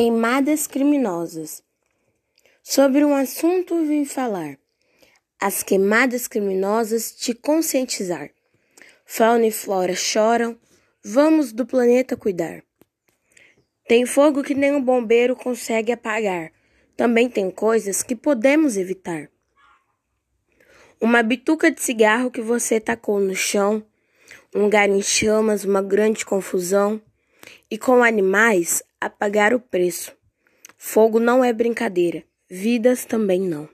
Queimadas criminosas. Sobre um assunto vim falar. As queimadas criminosas te conscientizar. Fauna e flora choram, vamos do planeta cuidar. Tem fogo que nem um bombeiro consegue apagar. Também tem coisas que podemos evitar. Uma bituca de cigarro que você tacou no chão, um lugar em chamas, uma grande confusão. E com animais, a pagar o preço. Fogo não é brincadeira, vidas também não.